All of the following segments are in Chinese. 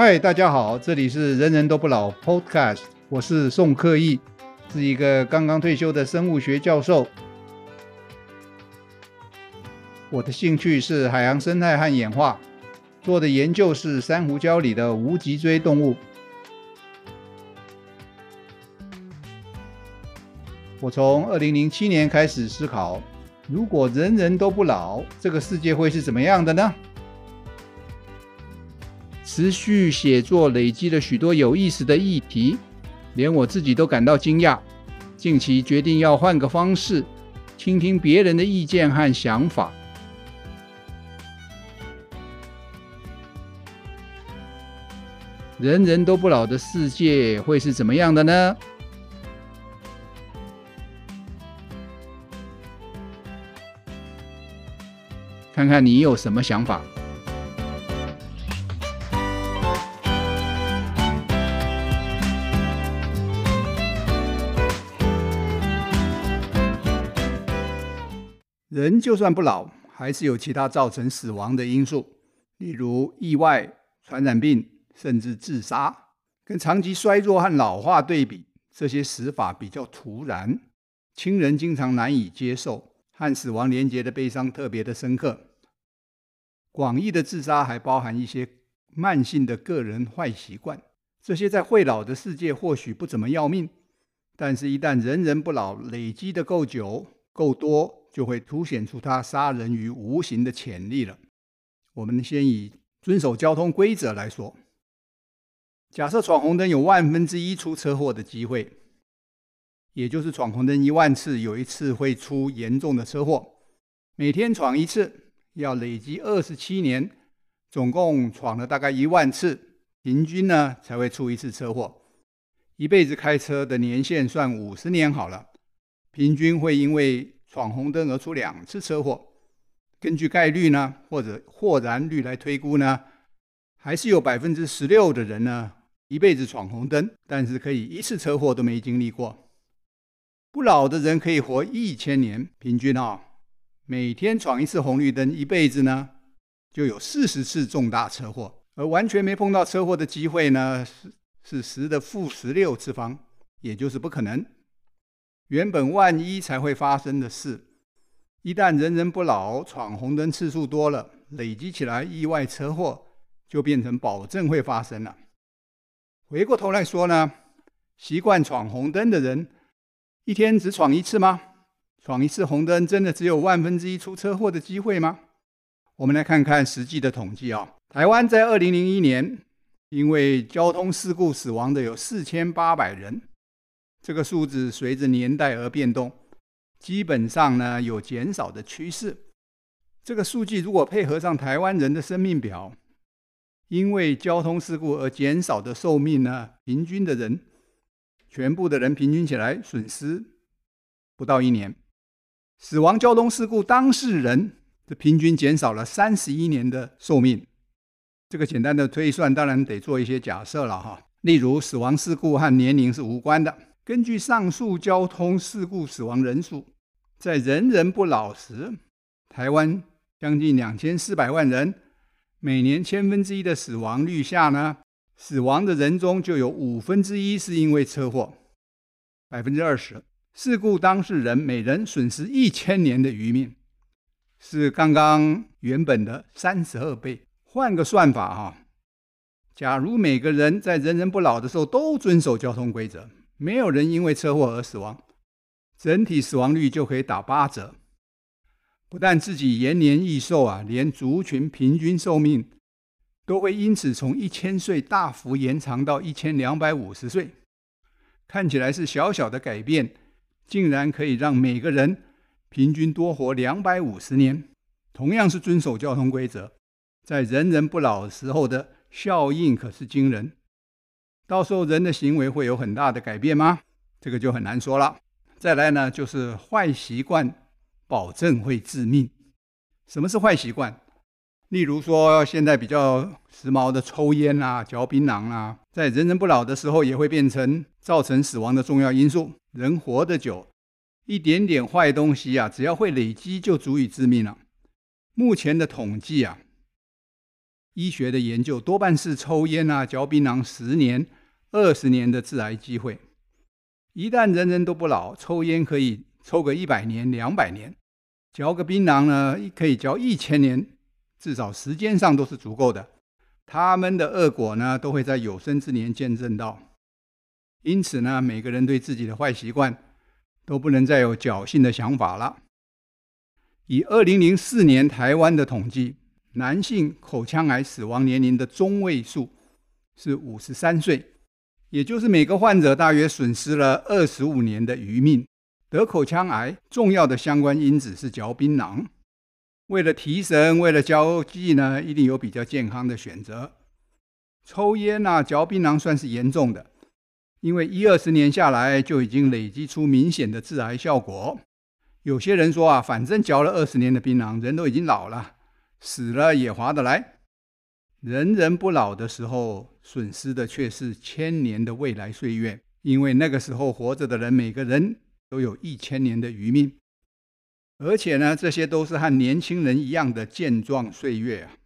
嗨，大家好，这里是人人都不老 Podcast，我是宋克义，是一个刚刚退休的生物学教授。我的兴趣是海洋生态和演化，做的研究是珊瑚礁里的无脊椎动物。我从二零零七年开始思考，如果人人都不老，这个世界会是怎么样的呢？持续写作累积了许多有意思的议题，连我自己都感到惊讶。近期决定要换个方式，倾听别人的意见和想法。人人都不老的世界会是怎么样的呢？看看你有什么想法。人就算不老，还是有其他造成死亡的因素，例如意外、传染病，甚至自杀。跟长期衰弱和老化对比，这些死法比较突然，亲人经常难以接受，和死亡连结的悲伤特别的深刻。广义的自杀还包含一些慢性的个人坏习惯，这些在会老的世界或许不怎么要命，但是一旦人人不老，累积的够久、够多。就会凸显出他杀人于无形的潜力了。我们先以遵守交通规则来说，假设闯红灯有万分之一出车祸的机会，也就是闯红灯一万次，有一次会出严重的车祸。每天闯一次，要累积二十七年，总共闯了大概一万次，平均呢才会出一次车祸。一辈子开车的年限算五十年好了，平均会因为闯红灯而出两次车祸，根据概率呢，或者或然率来推估呢，还是有百分之十六的人呢，一辈子闯红灯，但是可以一次车祸都没经历过。不老的人可以活一千年，平均啊、哦，每天闯一次红绿灯，一辈子呢就有四十次重大车祸，而完全没碰到车祸的机会呢，是是十的负十六次方，也就是不可能。原本万一才会发生的事，一旦人人不老，闯红灯次数多了，累积起来，意外车祸就变成保证会发生了。回过头来说呢，习惯闯红灯的人，一天只闯一次吗？闯一次红灯真的只有万分之一出车祸的机会吗？我们来看看实际的统计啊，台湾在二零零一年因为交通事故死亡的有四千八百人。这个数字随着年代而变动，基本上呢有减少的趋势。这个数据如果配合上台湾人的生命表，因为交通事故而减少的寿命呢，平均的人，全部的人平均起来损失不到一年。死亡交通事故当事人的平均减少了三十一年的寿命。这个简单的推算当然得做一些假设了哈，例如死亡事故和年龄是无关的。根据上述交通事故死亡人数，在人人不老时，台湾将近两千四百万人，每年千分之一的死亡率下呢，死亡的人中就有五分之一是因为车祸，百分之二十。事故当事人每人损失一千年的余命，是刚刚原本的三十二倍。换个算法哈，假如每个人在人人不老的时候都遵守交通规则。没有人因为车祸而死亡，整体死亡率就可以打八折。不但自己延年益寿啊，连族群平均寿命都会因此从一千岁大幅延长到一千两百五十岁。看起来是小小的改变，竟然可以让每个人平均多活两百五十年。同样是遵守交通规则，在人人不老时候的效应可是惊人。到时候人的行为会有很大的改变吗？这个就很难说了。再来呢，就是坏习惯保证会致命。什么是坏习惯？例如说，现在比较时髦的抽烟啊、嚼槟榔啊，在人人不老的时候也会变成造成死亡的重要因素。人活得久，一点点坏东西啊，只要会累积，就足以致命了。目前的统计啊，医学的研究多半是抽烟啊、嚼槟榔十年、二十年的致癌机会。一旦人人都不老，抽烟可以抽个一百年、两百年，嚼个槟榔呢，可以嚼一千年，至少时间上都是足够的。他们的恶果呢，都会在有生之年见证到。因此呢，每个人对自己的坏习惯都不能再有侥幸的想法了。以二零零四年台湾的统计，男性口腔癌死亡年龄的中位数是五十三岁，也就是每个患者大约损失了二十五年的余命。得口腔癌重要的相关因子是嚼槟榔。为了提神，为了交际呢，一定有比较健康的选择。抽烟啊，嚼槟榔算是严重的，因为一二十年下来就已经累积出明显的致癌效果。有些人说啊，反正嚼了二十年的槟榔，人都已经老了，死了也划得来。人人不老的时候，损失的却是千年的未来岁月，因为那个时候活着的人，每个人都有一千年的余命。而且呢，这些都是和年轻人一样的健壮岁月啊。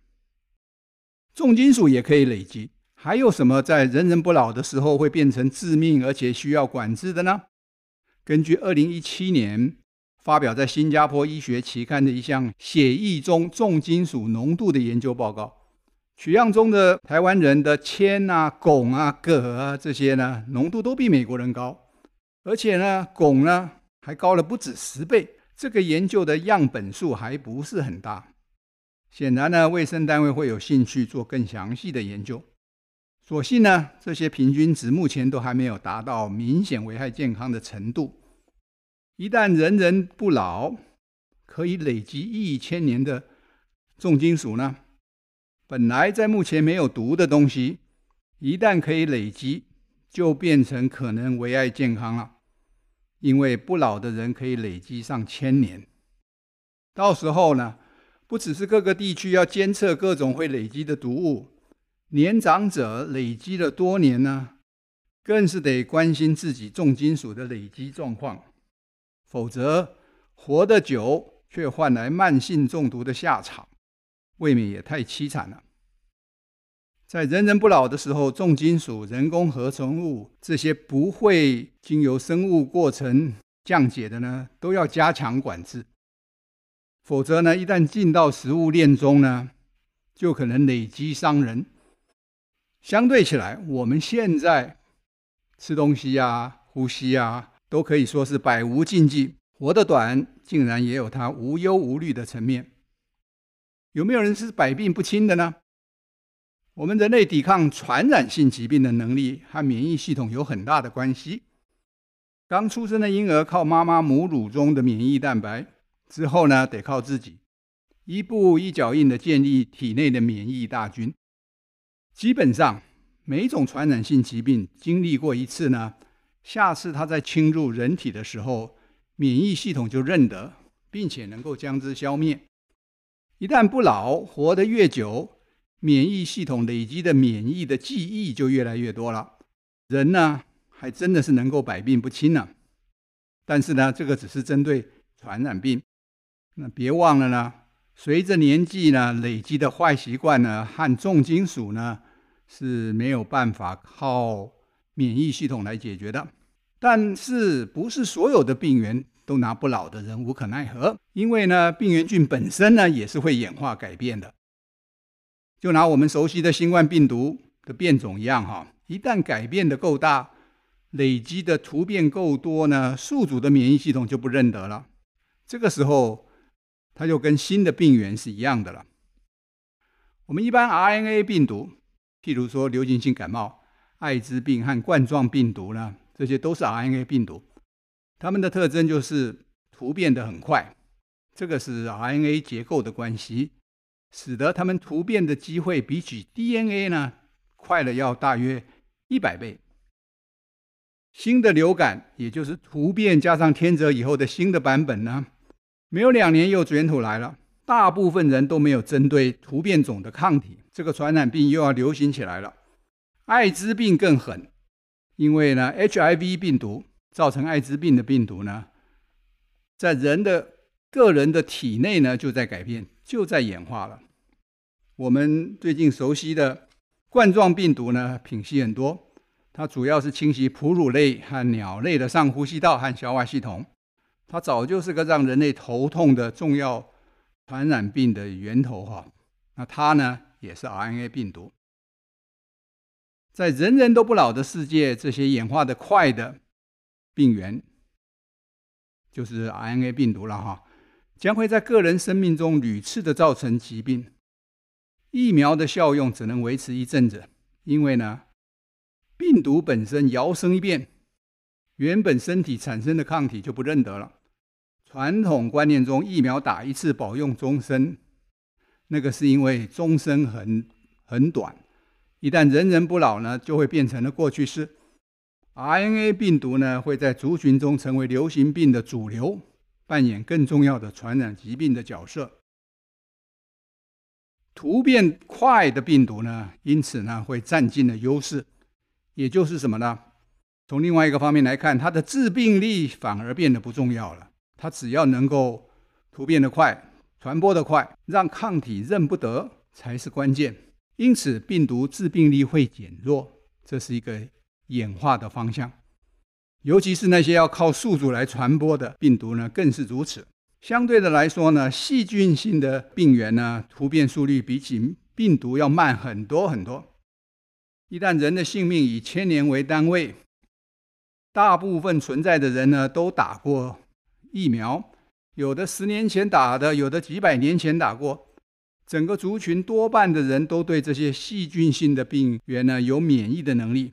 重金属也可以累积，还有什么在人人不老的时候会变成致命而且需要管制的呢？根据二零一七年发表在新加坡医学期刊的一项血液中重金属浓度的研究报告，取样中的台湾人的铅啊、汞啊、铬啊这些呢，浓度都比美国人高，而且呢，汞呢还高了不止十倍。这个研究的样本数还不是很大，显然呢，卫生单位会有兴趣做更详细的研究。所幸呢，这些平均值目前都还没有达到明显危害健康的程度。一旦人人不老，可以累积一千年的重金属呢，本来在目前没有毒的东西，一旦可以累积，就变成可能危害健康了。因为不老的人可以累积上千年，到时候呢，不只是各个地区要监测各种会累积的毒物，年长者累积了多年呢，更是得关心自己重金属的累积状况，否则活得久却换来慢性中毒的下场，未免也太凄惨了。在人人不老的时候，重金属、人工合成物这些不会经由生物过程降解的呢，都要加强管制。否则呢，一旦进到食物链中呢，就可能累积伤人。相对起来，我们现在吃东西啊、呼吸啊，都可以说是百无禁忌。活得短，竟然也有它无忧无虑的层面。有没有人是百病不侵的呢？我们人类抵抗传染性疾病的能力和免疫系统有很大的关系。刚出生的婴儿靠妈妈母乳中的免疫蛋白，之后呢，得靠自己一步一脚印的建立体内的免疫大军。基本上，每种传染性疾病经历过一次呢，下次它再侵入人体的时候，免疫系统就认得，并且能够将之消灭。一旦不老，活得越久。免疫系统累积的免疫的记忆就越来越多了，人呢还真的是能够百病不侵呢。但是呢，这个只是针对传染病。那别忘了呢，随着年纪呢累积的坏习惯呢和重金属呢是没有办法靠免疫系统来解决的。但是不是所有的病原都拿不老的人无可奈何？因为呢，病原菌本身呢也是会演化改变的。就拿我们熟悉的新冠病毒的变种一样，哈，一旦改变的够大，累积的突变够多呢，宿主的免疫系统就不认得了。这个时候，它就跟新的病原是一样的了。我们一般 RNA 病毒，譬如说流行性感冒、艾滋病和冠状病毒呢，这些都是 RNA 病毒，它们的特征就是突变得很快，这个是 RNA 结构的关系。使得它们突变的机会比起 DNA 呢，快了要大约一百倍。新的流感，也就是突变加上天择以后的新的版本呢，没有两年又卷土来了。大部分人都没有针对突变种的抗体，这个传染病又要流行起来了。艾滋病更狠，因为呢，HIV 病毒造成艾滋病的病毒呢，在人的个人的体内呢就在改变。就在演化了。我们最近熟悉的冠状病毒呢，品系很多，它主要是侵袭哺乳类和鸟类的上呼吸道和消化系统。它早就是个让人类头痛的重要传染病的源头哈。那它呢，也是 RNA 病毒。在人人都不老的世界，这些演化的快的病原，就是 RNA 病毒了哈，将会在个人生命中屡次的造成疾病。疫苗的效用只能维持一阵子，因为呢，病毒本身摇身一变，原本身体产生的抗体就不认得了。传统观念中，疫苗打一次保用终身，那个是因为终身很很短，一旦人人不老呢，就会变成了过去式。RNA 病毒呢，会在族群中成为流行病的主流，扮演更重要的传染疾病的角色。突变快的病毒呢，因此呢，会占尽了优势。也就是什么呢？从另外一个方面来看，它的致病力反而变得不重要了。它只要能够突变得快、传播得快，让抗体认不得才是关键。因此，病毒致病力会减弱，这是一个演化的方向。尤其是那些要靠宿主来传播的病毒呢，更是如此。相对的来说呢，细菌性的病原呢，突变速率比起病毒要慢很多很多。一旦人的性命以千年为单位，大部分存在的人呢，都打过疫苗，有的十年前打的，有的几百年前打过。整个族群多半的人都对这些细菌性的病原呢，有免疫的能力。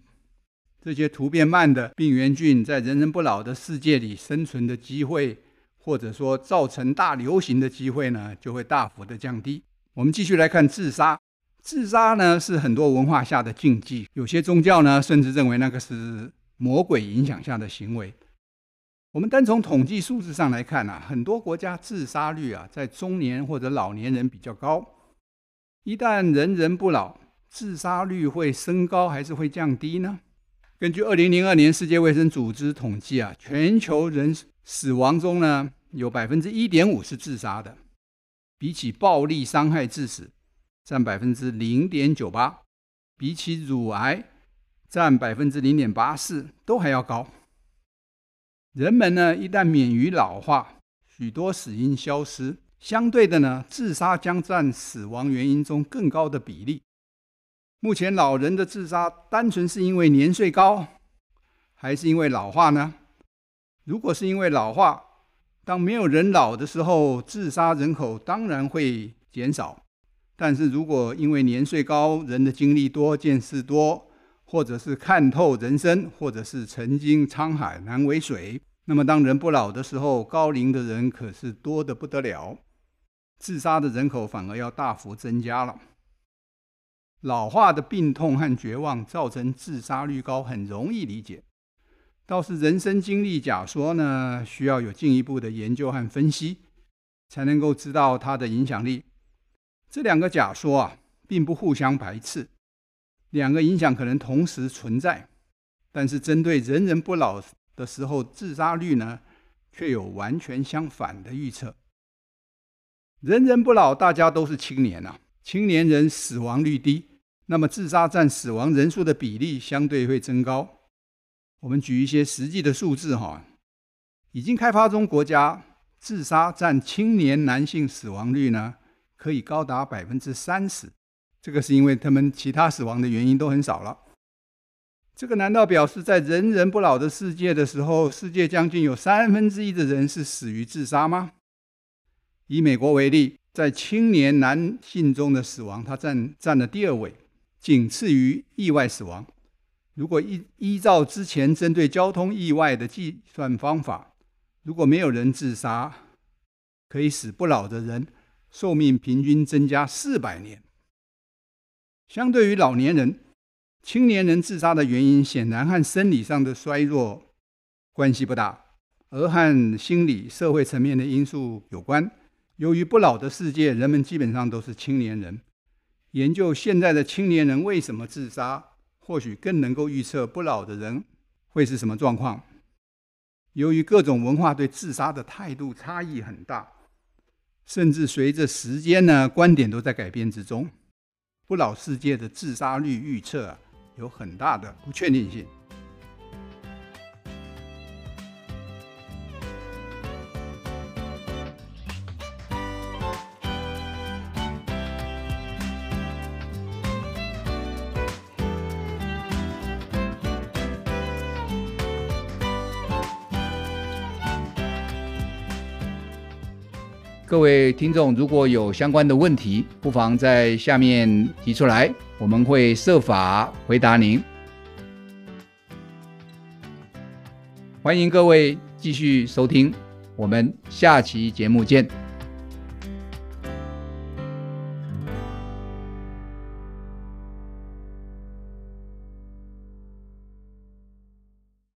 这些突变慢的病原菌在人人不老的世界里生存的机会，或者说造成大流行的机会呢，就会大幅的降低。我们继续来看自杀。自杀呢，是很多文化下的禁忌，有些宗教呢，甚至认为那个是魔鬼影响下的行为。我们单从统计数字上来看啊，很多国家自杀率啊，在中年或者老年人比较高。一旦人人不老，自杀率会升高还是会降低呢？根据二零零二年世界卫生组织统计啊，全球人死亡中呢，有百分之一点五是自杀的，比起暴力伤害致死占百分之零点九八，比起乳癌占百分之零点八四都还要高。人们呢，一旦免于老化，许多死因消失，相对的呢，自杀将占死亡原因中更高的比例。目前老人的自杀单纯是因为年岁高，还是因为老化呢？如果是因为老化，当没有人老的时候，自杀人口当然会减少；但是如果因为年岁高，人的经历多、见识多，或者是看透人生，或者是曾经沧海难为水，那么当人不老的时候，高龄的人可是多得不得了，自杀的人口反而要大幅增加了。老化的病痛和绝望造成自杀率高，很容易理解。倒是人生经历假说呢，需要有进一步的研究和分析，才能够知道它的影响力。这两个假说啊，并不互相排斥，两个影响可能同时存在，但是针对人人不老的时候，自杀率呢，却有完全相反的预测。人人不老，大家都是青年啊，青年人死亡率低，那么自杀占死亡人数的比例相对会增高。我们举一些实际的数字哈，已经开发中国家自杀占青年男性死亡率呢，可以高达百分之三十。这个是因为他们其他死亡的原因都很少了。这个难道表示在人人不老的世界的时候，世界将近有三分之一的人是死于自杀吗？以美国为例，在青年男性中的死亡，它占占了第二位，仅次于意外死亡。如果依依照之前针对交通意外的计算方法，如果没有人自杀，可以使不老的人寿命平均增加四百年。相对于老年人，青年人自杀的原因显然和生理上的衰弱关系不大，而和心理、社会层面的因素有关。由于不老的世界，人们基本上都是青年人。研究现在的青年人为什么自杀？或许更能够预测不老的人会是什么状况。由于各种文化对自杀的态度差异很大，甚至随着时间呢，观点都在改变之中。不老世界的自杀率预测啊，有很大的不确定性。各位听众，如果有相关的问题，不妨在下面提出来，我们会设法回答您。欢迎各位继续收听，我们下期节目见。